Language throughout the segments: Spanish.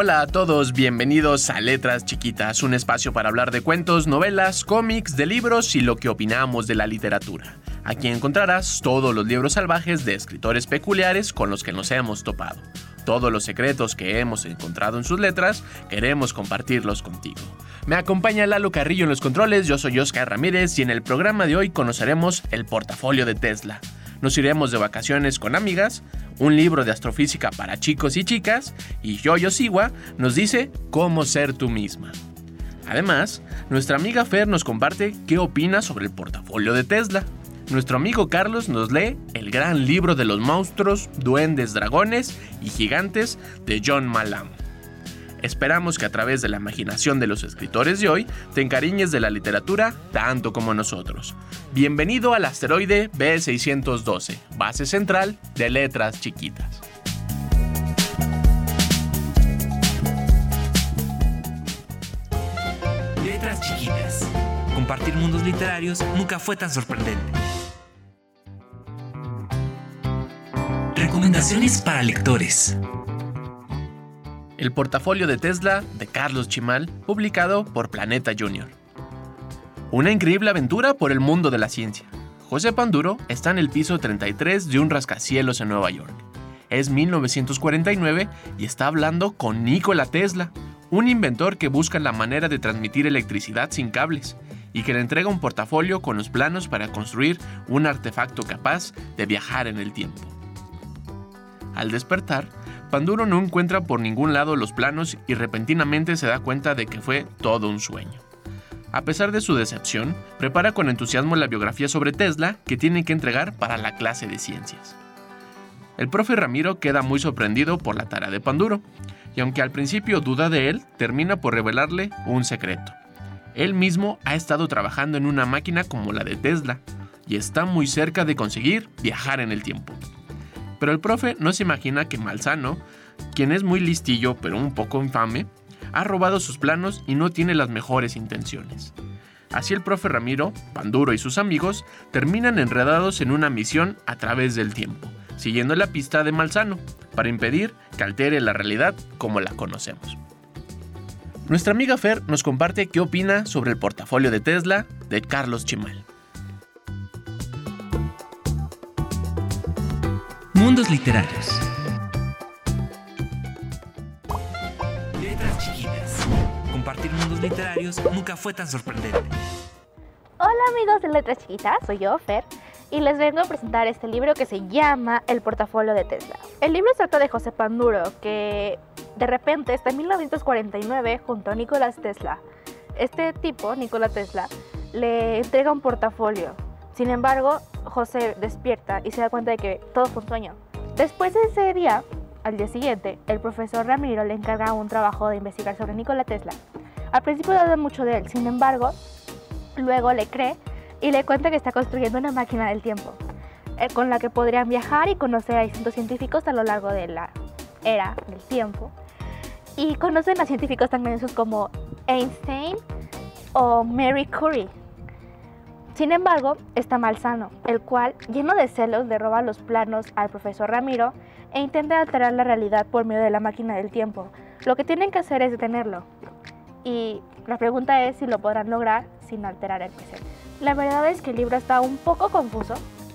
Hola a todos, bienvenidos a Letras Chiquitas, un espacio para hablar de cuentos, novelas, cómics, de libros y lo que opinamos de la literatura. Aquí encontrarás todos los libros salvajes de escritores peculiares con los que nos hemos topado. Todos los secretos que hemos encontrado en sus letras, queremos compartirlos contigo. Me acompaña Lalo Carrillo en los controles, yo soy Oscar Ramírez y en el programa de hoy conoceremos el portafolio de Tesla nos iremos de vacaciones con amigas, un libro de astrofísica para chicos y chicas, y Yoyo Siwa nos dice cómo ser tú misma. Además, nuestra amiga Fer nos comparte qué opina sobre el portafolio de Tesla. Nuestro amigo Carlos nos lee el gran libro de los monstruos, duendes, dragones y gigantes de John Malam. Esperamos que a través de la imaginación de los escritores de hoy te encariñes de la literatura tanto como nosotros. Bienvenido al asteroide B612, base central de letras chiquitas. Letras chiquitas. Compartir mundos literarios nunca fue tan sorprendente. Recomendaciones para lectores. El portafolio de Tesla de Carlos Chimal, publicado por Planeta Junior. Una increíble aventura por el mundo de la ciencia. José Panduro está en el piso 33 de un rascacielos en Nueva York. Es 1949 y está hablando con Nikola Tesla, un inventor que busca la manera de transmitir electricidad sin cables y que le entrega un portafolio con los planos para construir un artefacto capaz de viajar en el tiempo. Al despertar, Panduro no encuentra por ningún lado los planos y repentinamente se da cuenta de que fue todo un sueño. A pesar de su decepción, prepara con entusiasmo la biografía sobre Tesla que tiene que entregar para la clase de ciencias. El profe Ramiro queda muy sorprendido por la tarea de Panduro, y aunque al principio duda de él, termina por revelarle un secreto. Él mismo ha estado trabajando en una máquina como la de Tesla, y está muy cerca de conseguir viajar en el tiempo. Pero el profe no se imagina que Malsano, quien es muy listillo pero un poco infame, ha robado sus planos y no tiene las mejores intenciones. Así el profe Ramiro, Panduro y sus amigos terminan enredados en una misión a través del tiempo, siguiendo la pista de Malsano, para impedir que altere la realidad como la conocemos. Nuestra amiga Fer nos comparte qué opina sobre el portafolio de Tesla de Carlos Chimal. Mundos literarios. Letras chiquitas. Compartir mundos literarios nunca fue tan sorprendente. Hola amigos de Letras Chiquitas, soy yo, Fer, y les vengo a presentar este libro que se llama El portafolio de Tesla. El libro trata de José Panduro, que de repente está en 1949 junto a Nicolás Tesla. Este tipo, Nikola Tesla, le entrega un portafolio. Sin embargo, José despierta y se da cuenta de que todo fue un sueño. Después de ese día, al día siguiente, el profesor Ramiro le encarga un trabajo de investigar sobre Nikola Tesla. Al principio duda mucho de él, sin embargo, luego le cree y le cuenta que está construyendo una máquina del tiempo, eh, con la que podrían viajar y conocer a distintos científicos a lo largo de la era del tiempo. Y conocen a científicos tan famosos como Einstein o Mary Curie, sin embargo, está Malsano, el cual, lleno de celos, le roba los planos al profesor Ramiro e intenta alterar la realidad por medio de la máquina del tiempo. Lo que tienen que hacer es detenerlo. Y la pregunta es si lo podrán lograr sin alterar el presente. La verdad es que el libro está un poco confuso.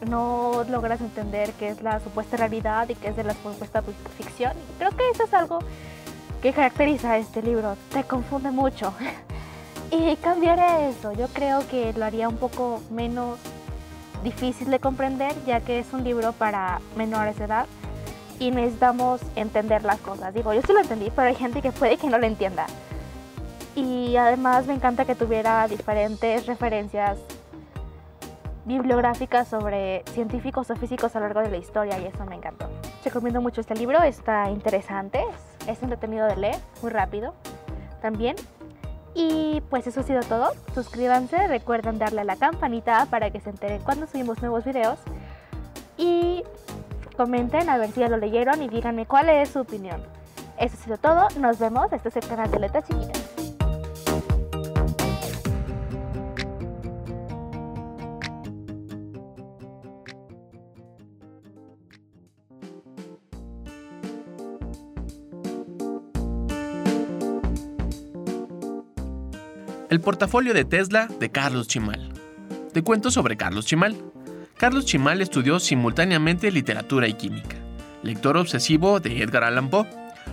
No logras entender qué es la supuesta realidad y qué es de la supuesta ficción. Creo que eso es algo que caracteriza a este libro. Te confunde mucho. Y cambiaré eso, yo creo que lo haría un poco menos difícil de comprender, ya que es un libro para menores de edad y necesitamos entender las cosas. Digo, yo sí lo entendí, pero hay gente que puede que no lo entienda. Y además me encanta que tuviera diferentes referencias bibliográficas sobre científicos o físicos a lo largo de la historia y eso me encantó. Recomiendo mucho este libro, está interesante, es entretenido de leer, muy rápido también Y pues eso ha sido todo. Suscríbanse, recuerden darle a la campanita para que se enteren cuando subimos nuevos videos. Y comenten a ver si ya lo leyeron y díganme cuál es su opinión. Eso ha sido todo. Nos vemos. Este es el canal de Letras Chiquitas. Portafolio de Tesla de Carlos Chimal. Te cuento sobre Carlos Chimal. Carlos Chimal estudió simultáneamente literatura y química. Lector obsesivo de Edgar Allan Poe,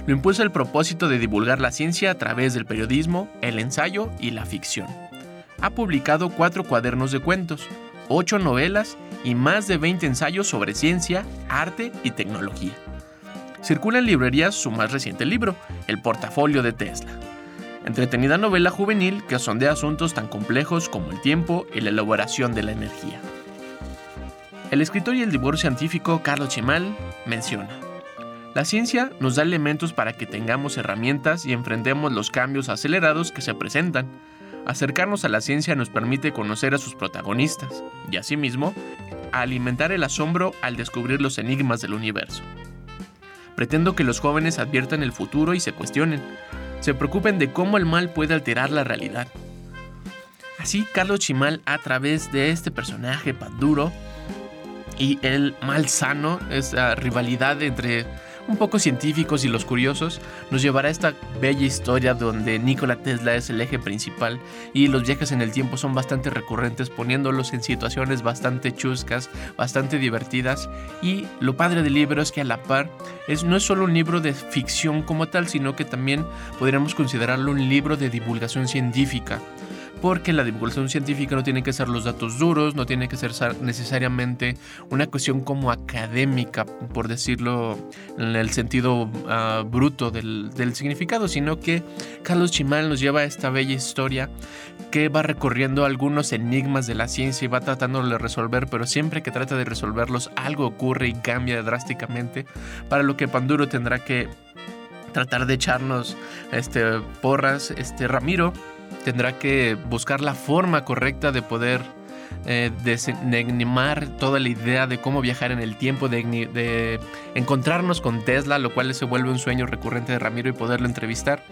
lo impulsa el propósito de divulgar la ciencia a través del periodismo, el ensayo y la ficción. Ha publicado cuatro cuadernos de cuentos, ocho novelas y más de 20 ensayos sobre ciencia, arte y tecnología. Circula en librerías su más reciente libro, El portafolio de Tesla, entretenida novela juvenil que sondea asuntos tan complejos como el tiempo y la elaboración de la energía. El escritor y el divorcio científico Carlos Chimal menciona, la ciencia nos da elementos para que tengamos herramientas y enfrentemos los cambios acelerados que se presentan. Acercarnos a la ciencia nos permite conocer a sus protagonistas y asimismo alimentar el asombro al descubrir los enigmas del universo. Pretendo que los jóvenes adviertan el futuro y se cuestionen, se preocupen de cómo el mal puede alterar la realidad. Así, Carlos Chimal, a través de este personaje Panduro y el mal sano, esa rivalidad entre un poco científicos y los curiosos, nos llevará a esta bella historia donde Nikola Tesla es el eje principal y los viajes en el tiempo son bastante recurrentes, poniéndolos en situaciones bastante chuscas, bastante divertidas. Y lo padre del libro es que a la par es, no es solo un libro de ficción como tal, sino que también podríamos considerarlo un libro de divulgación científica porque la divulgación científica no tiene que ser los datos duros, no tiene que ser necesariamente una cuestión como académica, por decirlo en el sentido ah, bruto del, del, significado, sino que Carlos Chimal nos lleva a esta bella historia que va recorriendo algunos enigmas de la ciencia y va tratando de resolver, pero siempre que trata de resolverlos algo ocurre y cambia drásticamente, para lo que Panduro tendrá que tratar de echarnos este, porras. Este Ramiro tendrá que buscar la forma correcta de poder eh, toda la idea de cómo viajar en el tiempo, de, de, encontrarnos con Tesla, lo cual se vuelve un sueño recurrente de Ramiro y poderlo entrevistar.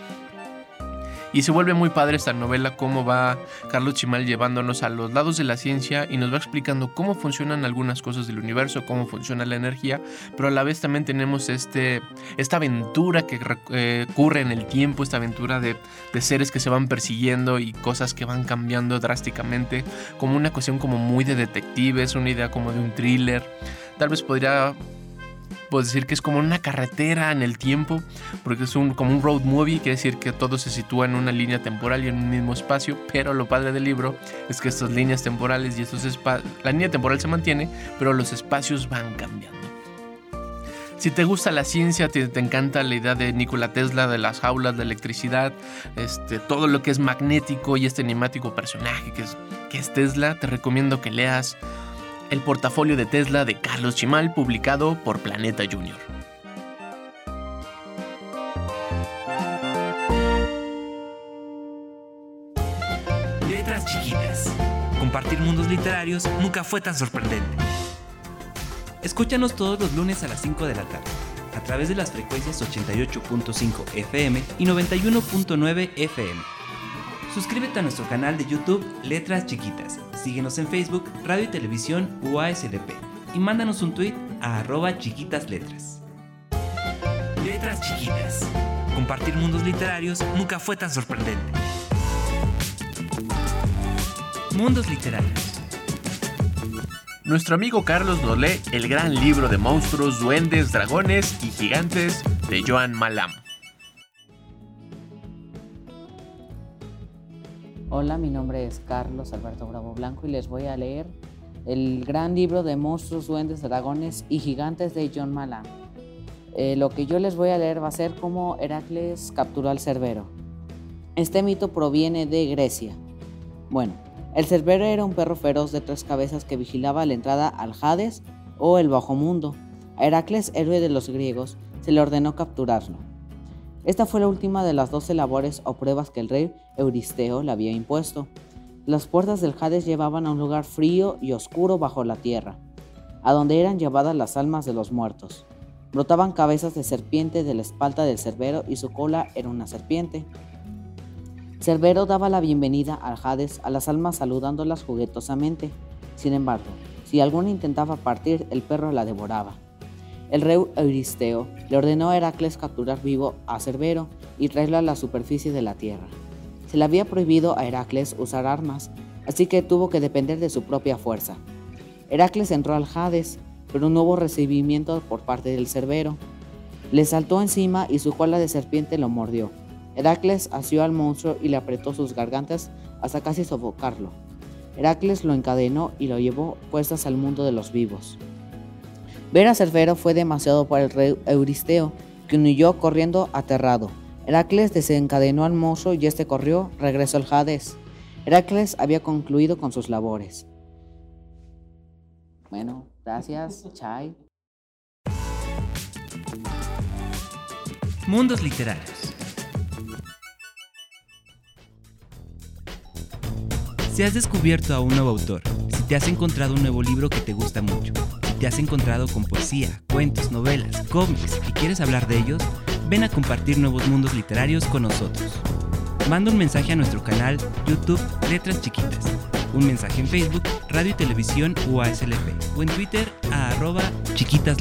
Y se vuelve muy padre esta novela, cómo va Carlos Chimal llevándonos a los lados de la ciencia y nos va explicando cómo funcionan algunas cosas del universo, cómo funciona la energía, pero a la vez también tenemos este, esta aventura que eh, ocurre en el tiempo, esta aventura de, de seres que se van persiguiendo y cosas que van cambiando drásticamente, como una cuestión como muy de detectives, una idea como de un thriller. Tal vez podría puedo decir que es como una carretera en el tiempo, porque es un, como un road movie, quiere decir que todo se sitúa en una línea temporal y en un mismo espacio, pero lo padre del libro es que estas líneas temporales y estos espacios, la línea temporal se mantiene, pero los espacios van cambiando. Si te gusta la ciencia, te, te, encanta la idea de Nikola Tesla, de las jaulas de electricidad, este, todo lo que es magnético y este enigmático personaje que es, que es Tesla, te recomiendo que leas el portafolio de Tesla de Carlos Chimal publicado por Planeta Junior. Letras chiquitas. Compartir mundos literarios nunca fue tan sorprendente. Escúchanos todos los lunes a las 5 de la tarde, a través de las frecuencias 88.5 FM y 91.9 FM. Suscríbete a nuestro canal de YouTube Letras Chiquitas Síguenos en Facebook, Radio y Televisión UASLP y mándanos un tweet a arroba chiquitas letras. Letras chiquitas. Compartir mundos literarios nunca fue tan sorprendente. Mundos literarios. Nuestro amigo Carlos nos lee el gran libro de monstruos, duendes, dragones y gigantes de Joan Malam. Hola, mi nombre es Carlos Alberto Bravo Blanco y les voy a leer el gran libro de monstruos, duendes, dragones y gigantes de John Malan. Eh, lo que yo les voy a leer va a ser cómo Heracles capturó al Cerbero. Este mito proviene de Grecia. Bueno, el Cerbero era un perro feroz de tres cabezas que vigilaba la entrada al Hades o el bajo mundo. A Heracles, héroe de los griegos, se le ordenó capturarlo. Esta fue la última de las doce labores o pruebas que el rey Euristeo le había impuesto. Las puertas del Hades llevaban a un lugar frío y oscuro bajo la tierra, a donde eran llevadas las almas de los muertos. Brotaban cabezas de serpiente de la espalda del Cerbero y su cola era una serpiente. Cerbero daba la bienvenida al Hades a las almas saludándolas juguetosamente. Sin embargo, si alguna intentaba partir, el perro la devoraba. El rey Euristeo le ordenó a Heracles capturar vivo a Cerbero y traerlo a la superficie de la tierra. Se le había prohibido a Heracles usar armas, así que tuvo que depender de su propia fuerza. Heracles entró al Hades, pero no hubo recibimiento por parte del Cerbero. Le saltó encima y su cola de serpiente lo mordió. Heracles asió al monstruo y le apretó sus gargantas hasta casi sofocarlo. Heracles lo encadenó y lo llevó puestas al mundo de los vivos. Ver a Cerbero fue demasiado para el rey Euristeo, que huyó corriendo aterrado. Heracles desencadenó al mozo y este corrió, regresó al Hades. Heracles había concluido con sus labores. Bueno, gracias, Chai. Mundos literarios. Si has descubierto a un nuevo autor, si te has encontrado un nuevo libro que te gusta mucho, te has encontrado con poesía, cuentos, novelas, cómics y quieres hablar de ellos, ven a compartir nuevos mundos literarios con nosotros. Manda un mensaje a nuestro canal YouTube Letras Chiquitas, un mensaje en Facebook, Radio y Televisión UASLP o en Twitter a arroba chiquitas.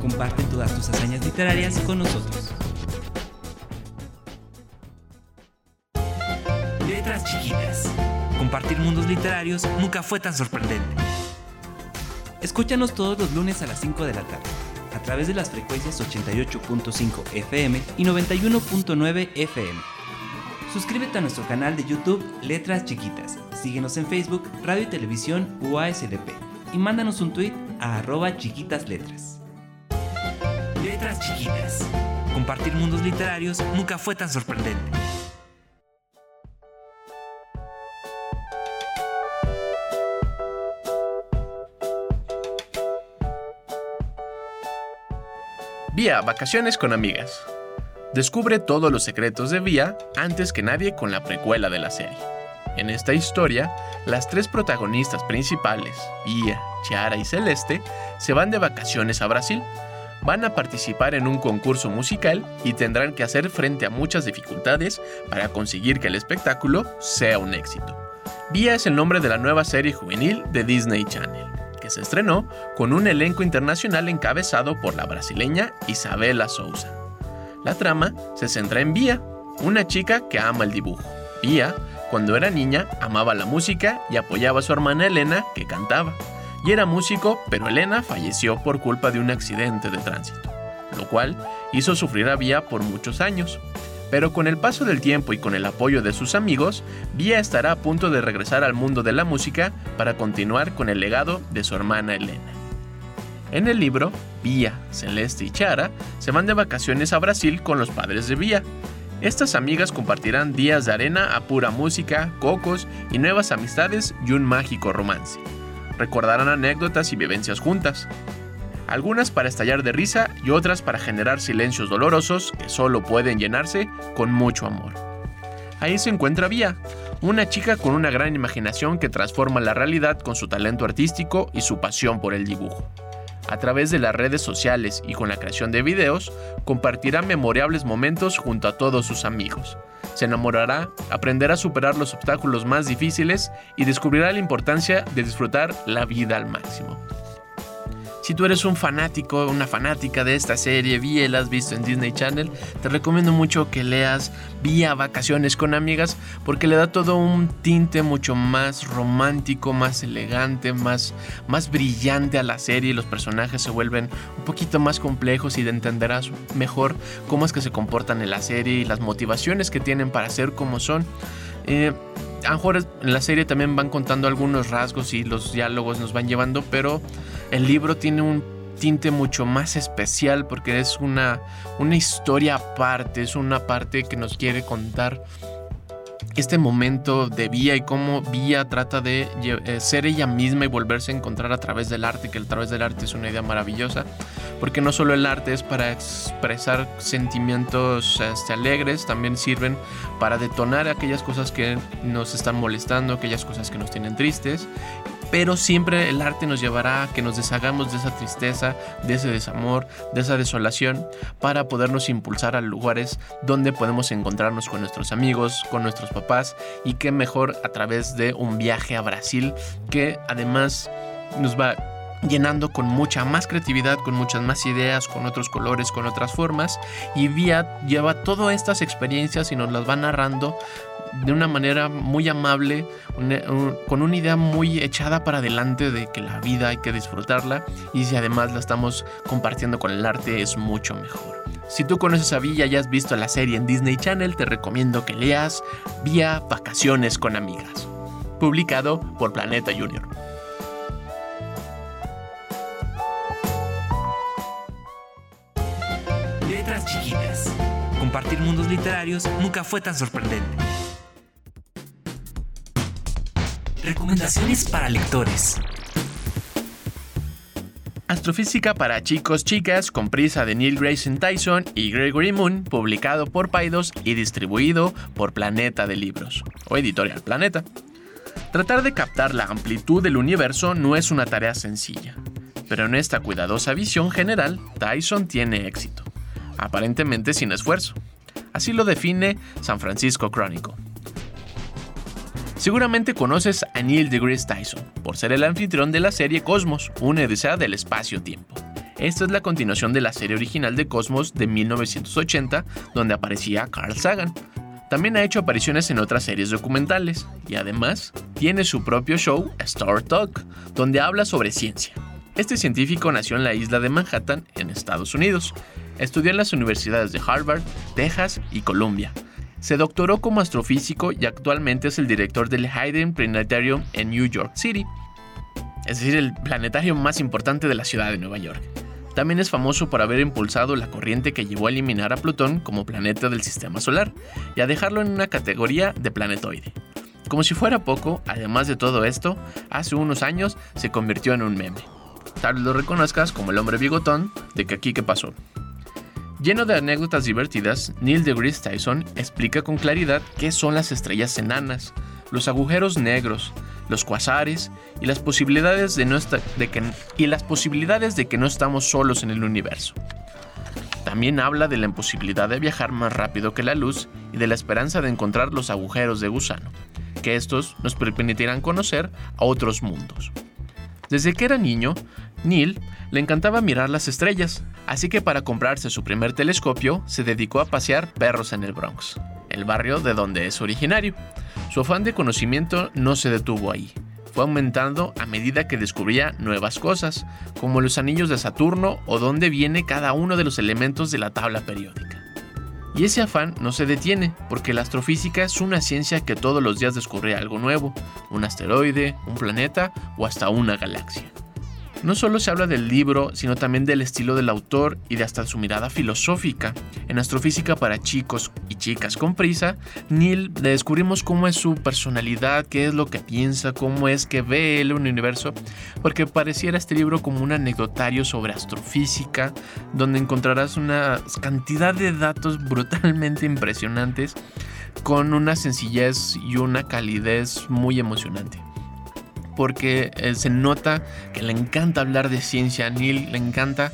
Comparte todas tus hazañas literarias con nosotros. Letras Chiquitas. Compartir mundos literarios nunca fue tan sorprendente. Escúchanos todos los lunes a las 5 de la tarde, a través de las frecuencias 88.5 FM y 91.9 FM. Suscríbete a nuestro canal de YouTube Letras Chiquitas, síguenos en Facebook Radio y Televisión UASLP y mándanos un tweet a arroba chiquitas letras. Letras Chiquitas. Compartir mundos literarios nunca fue tan sorprendente. Vía Vacaciones con Amigas. Descubre todos los secretos de Vía antes que nadie con la precuela de la serie. En esta historia, las tres protagonistas principales, Vía, Chiara y Celeste, se van de vacaciones a Brasil. Van a participar en un concurso musical y tendrán que hacer frente a muchas dificultades para conseguir que el espectáculo sea un éxito. Vía es el nombre de la nueva serie juvenil de Disney Channel se estrenó con un elenco internacional encabezado por la brasileña Isabela Souza. La trama se centra en Vía, una chica que ama el dibujo. Vía, cuando era niña, amaba la música y apoyaba a su hermana Elena, que cantaba. Y era músico, pero Elena falleció por culpa de un accidente de tránsito, lo cual hizo sufrir a Vía por muchos años. Pero con el paso del tiempo y con el apoyo de sus amigos, Vía estará a punto de regresar al mundo de la música para continuar con el legado de su hermana Elena. En el libro, Vía, Celeste y Chara se van de vacaciones a Brasil con los padres de Vía. Estas amigas compartirán días de arena a pura música, cocos y nuevas amistades y un mágico romance. Recordarán anécdotas y vivencias juntas, algunas para estallar de risa y otras para generar silencios dolorosos que solo pueden llenarse con mucho amor. Ahí se encuentra Vía, una chica con una gran imaginación que transforma la realidad con su talento artístico y su pasión por el dibujo. A través de las redes sociales y con la creación de videos, compartirá memorables momentos junto a todos sus amigos. Se enamorará, aprenderá a superar los obstáculos más difíciles y descubrirá la importancia de disfrutar la vida al máximo. Si tú eres un fanático, una fanática de esta serie, vi la has visto en Disney Channel, te recomiendo mucho que leas Vía Vacaciones con Amigas porque le da todo un tinte mucho más romántico, más elegante, más, más brillante a la serie los personajes se vuelven un poquito más complejos y entenderás mejor cómo es que se comportan en la serie y las motivaciones que tienen para ser como son. Eh, a lo mejor en la serie también van contando algunos rasgos y los diálogos nos van llevando, pero el libro tiene un tinte mucho más especial porque es una, una historia aparte, es una parte que nos quiere contar este momento de Vía y cómo Vía trata de eh, ser ella misma y volverse a encontrar a través del arte, que a través del arte es una idea maravillosa, porque no solo el arte es para expresar sentimientos este, alegres, también sirven para detonar aquellas cosas que nos están molestando, aquellas cosas que nos tienen tristes pero siempre el arte nos llevará a que nos deshagamos de esa tristeza, de ese desamor, de esa desolación, para podernos impulsar a lugares donde podemos encontrarnos con nuestros amigos, con nuestros papás, y que mejor a través de un viaje a Brasil, que además nos va llenando con mucha más creatividad, con muchas más ideas, con otros colores, con otras formas. Y Vía lleva todas estas experiencias y nos las va narrando de una manera muy amable, con una idea muy echada para adelante de que la vida hay que disfrutarla y si además la estamos compartiendo con el arte es mucho mejor. Si tú conoces a Villa y has visto la serie en Disney Channel, te recomiendo que leas Vía Vacaciones con Amigas, publicado por Planeta Junior. Letras chiquitas. Compartir mundos literarios nunca fue tan sorprendente. Recomendaciones para lectores. Astrofísica para chicos, chicas, con prisa de Neil Grayson Tyson y Gregory Moon, publicado por Paidos y distribuido por Planeta de Libros, o Editorial Planeta. Tratar de captar la amplitud del universo no es una tarea sencilla, pero en esta cuidadosa visión general, Tyson tiene éxito, aparentemente sin esfuerzo. Así lo define San Francisco Chronicle. Seguramente conoces a Neil deGrasse Tyson, por ser el anfitrión de la serie Cosmos, una odisea del espacio-tiempo. Esta es la continuación de la serie original de Cosmos de 1980, donde aparecía Carl Sagan. También ha hecho apariciones en otras series documentales, y además tiene su propio show, Star Talk, donde habla sobre ciencia. Este científico nació en la isla de Manhattan, en Estados Unidos. Estudió en las universidades de Harvard, Texas y Columbia, se doctoró como astrofísico y actualmente es el director del Hayden Planetarium en New York City, es decir, el planetario más importante de la ciudad de Nueva York. También es famoso por haber impulsado la corriente que llevó a eliminar a Plutón como planeta del sistema solar y a dejarlo en una categoría de planetoide. Como si fuera poco, además de todo esto, hace unos años se convirtió en un meme. Tal lo reconozcas como el hombre bigotón de que aquí que pasó. Lleno de anécdotas divertidas, Neil deGrasse Tyson explica con claridad qué son las estrellas enanas, los agujeros negros, los cuasares y las posibilidades de, no que, y las posibilidades de que no estamos solos en el universo. También habla de la imposibilidad de viajar más rápido que la luz y de la esperanza de encontrar los agujeros de gusano, que estos nos permitirán conocer a otros mundos. Desde que era niño, Neil le encantaba mirar las estrellas, así que para comprarse su primer telescopio se dedicó a pasear perros en el Bronx, el barrio de donde es originario. Su afán de conocimiento no se detuvo ahí, fue aumentando a medida que descubría nuevas cosas, como los anillos de Saturno o dónde viene cada uno de los elementos de la tabla periódica. Y ese afán no se detiene, porque la astrofísica es una ciencia que todos los días descubre algo nuevo, un asteroide, un planeta o hasta una galaxia. No solo se habla del libro, sino también del estilo del autor y de hasta su mirada filosófica. En Astrofísica para chicos y chicas con prisa, Neil le descubrimos cómo es su personalidad, qué es lo que piensa, cómo es que ve un universo, porque pareciera este libro como un anecdotario sobre astrofísica, donde encontrarás una cantidad de datos brutalmente impresionantes con una sencillez y una calidez muy emocionante porque eh, se nota que le encanta hablar de ciencia. A Neil le encanta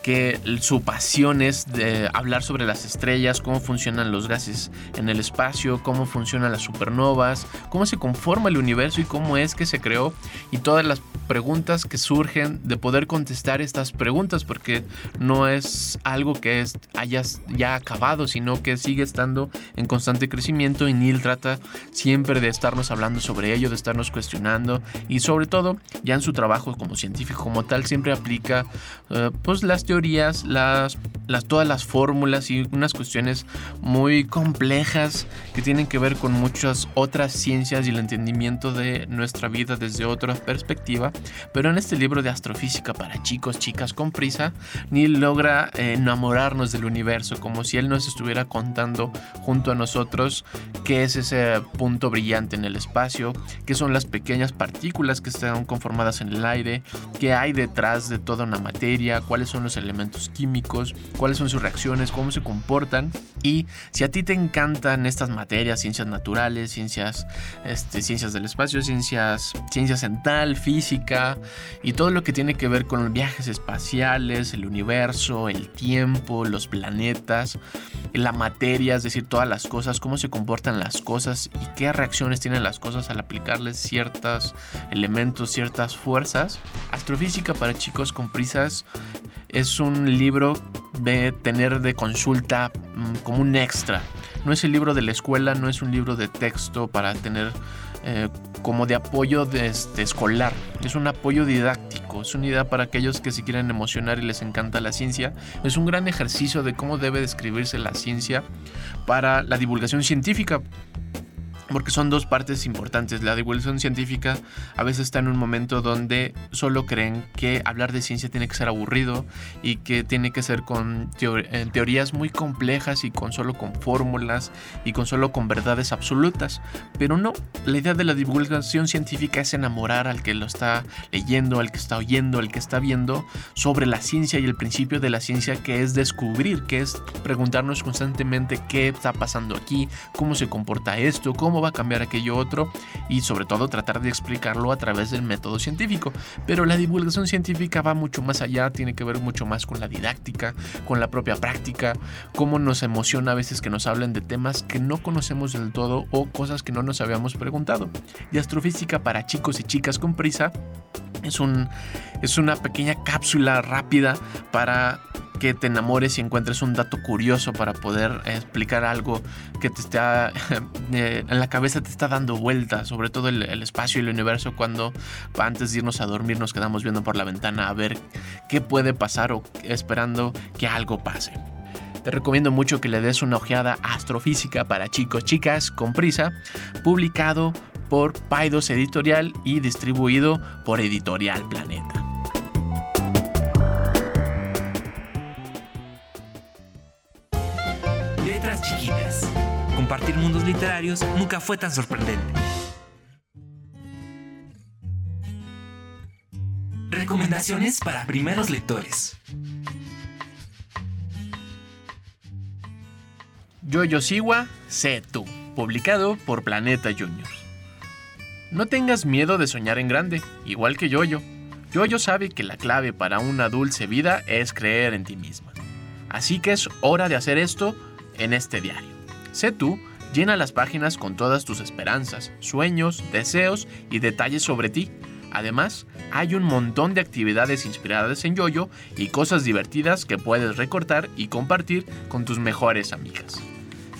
que su pasión es hablar sobre las estrellas, cómo funcionan los gases en el espacio, cómo funcionan las supernovas, cómo se conforma el universo y cómo es que se creó y todas las preguntas que surgen de poder contestar estas preguntas porque no es algo que es, hayas ya acabado, sino que sigue estando en constante crecimiento y Neil trata siempre de estarnos hablando sobre ello, de estarnos cuestionando y sobre todo ya en su trabajo como científico como tal siempre aplica eh, pues las teorías, las, las, todas las fórmulas y unas cuestiones muy complejas que tienen que ver con muchas otras ciencias y el entendimiento de nuestra vida desde otra perspectiva pero en este libro de astrofísica para chicos, chicas con prisa, Neil logra eh, enamorarnos del universo, como si él nos estuviera contando junto a nosotros qué es ese punto brillante en el espacio, qué son las pequeñas partículas que están conformadas en el aire, qué hay detrás de toda una materia, cuáles son los elementos químicos, cuáles son sus reacciones, cómo se comportan. Y si a ti te encantan estas materias, ciencias naturales, ciencias, este, ciencias del espacio, ciencias, ciencia central, física y todo lo que tiene que ver con viajes espaciales, el universo, el tiempo, los planetas, la materia, es decir, todas las cosas, cómo se comportan las cosas y qué reacciones tienen las cosas al aplicarles ciertos elementos, ciertas fuerzas. Astrofísica para chicos con prisas es un libro de tener de consulta mm, como un extra. No es el libro de la escuela, no es un libro de texto para tener eh, como de apoyo de este, escolar. Es un apoyo didáctico, es una idea para aquellos que se quieren emocionar y les encanta la ciencia. Es un gran ejercicio de cómo debe describirse la ciencia para la divulgación científica porque son dos partes importantes. La divulgación científica a veces está en un momento donde solo creen que hablar de ciencia tiene que ser aburrido y que tiene que ser con teorías muy complejas y con solo con fórmulas y con solo con verdades absolutas. Pero no, la idea de la divulgación científica es enamorar al que lo está leyendo, al que está oyendo, al que está viendo sobre la ciencia y el principio de la ciencia que es descubrir, que es preguntarnos constantemente qué está pasando aquí, cómo se comporta esto, cómo va a cambiar aquello otro y sobre todo tratar de explicarlo a través del método científico. Pero la divulgación científica va mucho más allá, tiene que ver mucho más con la didáctica, con la propia práctica, cómo nos emociona a veces que nos hablen de temas que no conocemos del todo o cosas que no nos habíamos preguntado. Y astrofísica para chicos y chicas con prisa es, un, es una pequeña cápsula rápida para que te enamores y encuentres un dato curioso para poder explicar algo que te está eh, en la cabeza te está dando vueltas, sobre todo el, espacio y el universo cuando antes de irnos a dormir nos quedamos viendo por la ventana a ver qué puede pasar o esperando que algo pase. Te recomiendo mucho que le des una ojeada Astrofísica para chicos, chicas, con prisa, publicado por Paidos Editorial y distribuido por Editorial Planeta. Compartir mundos literarios nunca fue tan sorprendente. Recomendaciones para primeros lectores. Yo-Yo Siwa, sé tú, publicado por Planeta Juniors. No tengas miedo de soñar en grande, igual que Yoyo. Yoyo sabe que la clave para una dulce vida es creer en ti misma. Así que es hora de hacer esto en este diario. Sé tú, llena las páginas con todas tus esperanzas, sueños, deseos y detalles sobre ti. Además, hay un montón de actividades inspiradas en Yoyo y cosas divertidas que puedes recortar y compartir con tus mejores amigas.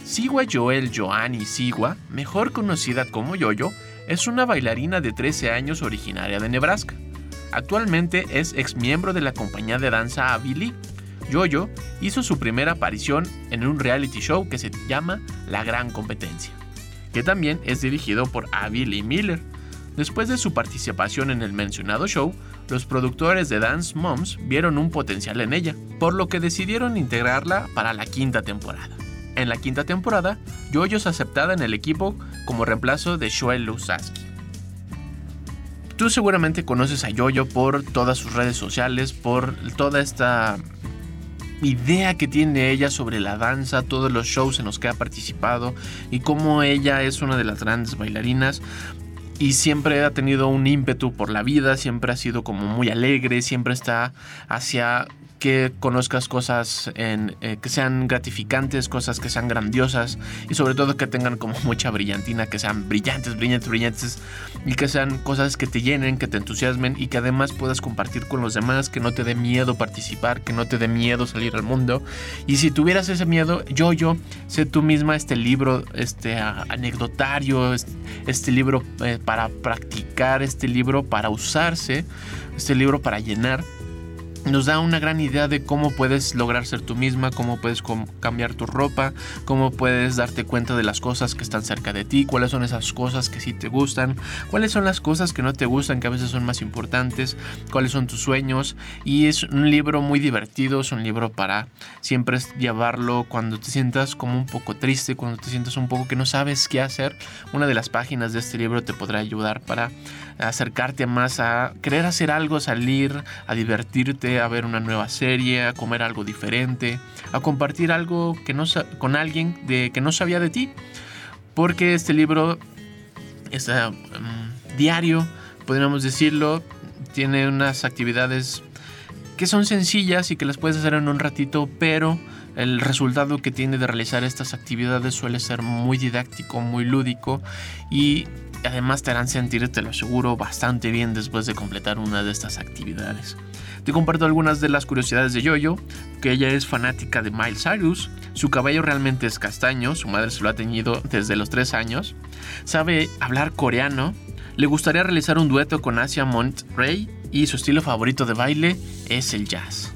Siwa Joel Joanny Siwa, mejor conocida como Yoyo, es una bailarina de 13 años originaria de Nebraska. Actualmente es ex miembro de la compañía de danza Avi Yoyo hizo su primera aparición en un reality show que se llama La Gran Competencia, que también es dirigido por Avi Lee Miller. Después de su participación en el mencionado show, los productores de Dance Moms vieron un potencial en ella, por lo que decidieron integrarla para la quinta temporada. En la quinta temporada, Yoyo es aceptada en el equipo como reemplazo de Shoel Lusaski. Tú seguramente conoces a Yoyo por todas sus redes sociales, por toda esta idea que tiene ella sobre la danza, todos los shows en los que ha participado y cómo ella es una de las grandes bailarinas. Y siempre ha tenido un ímpetu por la vida, siempre ha sido como muy alegre, siempre está hacia que conozcas cosas eh, que sean gratificantes, cosas que sean grandiosas y sobre todo que tengan como mucha brillantina, que sean brillantes, brillantes, brillantes y que sean cosas que te llenen, que te entusiasmen y que además puedas compartir con los demás, que no te dé miedo participar, que no te dé miedo salir al mundo. Y si tuvieras ese miedo, yo, yo, sé tú misma este libro, este anecdotario, este, libro eh, para practicar, este libro para usarse, este libro para llenar nos da una gran idea de cómo puedes lograr ser tú misma, cómo puedes cambiar tu ropa, cómo puedes darte cuenta de las cosas que están cerca de ti, cuáles son esas cosas que sí te gustan, cuáles son las cosas que no te gustan, que a veces son más importantes, cuáles son tus sueños. Y es un libro muy divertido, es un libro para siempre llevarlo cuando te sientas como un poco triste, cuando te sientas un poco que no sabes qué hacer. Una de las páginas de este libro te podrá ayudar para acercarte más a querer hacer algo, salir, a divertirte, a ver una nueva serie, a comer algo diferente, a compartir algo que no, con alguien de, que no sabía de ti. Porque este libro es mm, diario, podríamos decirlo, tiene unas actividades que son sencillas y que las puedes hacer en un ratito, pero el resultado que tiene de realizar estas actividades suele ser muy didáctico, muy lúdico y además te harán sentir, te lo aseguro, bastante bien después de completar una de estas actividades. Te comparto algunas de las curiosidades de Yoyo, que ella es fanática de Miles Cyrus, su cabello realmente es castaño, su madre se lo ha teñido desde los 3 años, sabe hablar coreano, le gustaría realizar un dueto con Asia Montrey y su estilo favorito de baile es el jazz.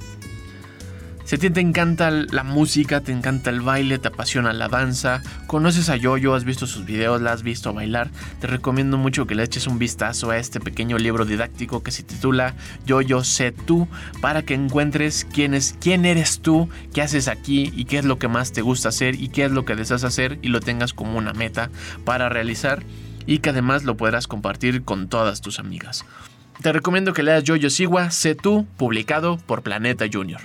Si a ti te encanta la música, te encanta el baile, te apasiona la danza, conoces a Yoyo, has visto sus videos, la has visto bailar, te recomiendo mucho que le eches un vistazo a este pequeño libro didáctico que se titula Yoyo sé tú, para que encuentres quién, es, quién eres tú, qué haces aquí y qué es lo que más te gusta hacer y qué es lo que deseas hacer y lo tengas como una meta para realizar y que además lo podrás compartir con todas tus amigas. Te recomiendo que leas Yoyo Siwa, sé tú, publicado por Planeta Junior.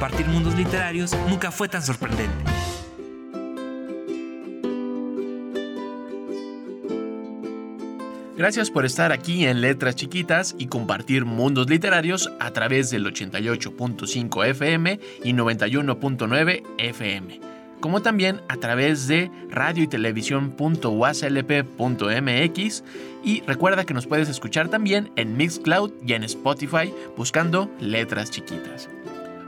Compartir mundos literarios nunca fue tan sorprendente. Gracias por estar aquí en Letras Chiquitas y compartir mundos literarios a través del 88.5 FM y 91.9 FM, como también a través de radio y televisión.waslp.mx y recuerda que nos puedes escuchar también en Mixcloud y en Spotify buscando Letras Chiquitas.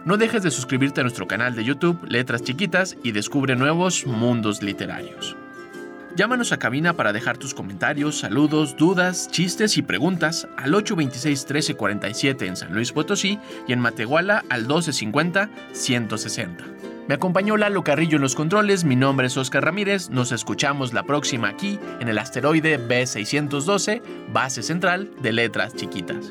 No dejes de suscribirte a nuestro canal de YouTube Letras Chiquitas y descubre nuevos mundos literarios. Llámanos a cabina para dejar tus comentarios, saludos, dudas, chistes y preguntas al 826-1347 en San Luis Potosí y en Matehuala al 1250-160. Me acompañó Lalo Carrillo en los controles, mi nombre es Oscar Ramírez, nos escuchamos la próxima aquí en el asteroide B612, base central de Letras Chiquitas.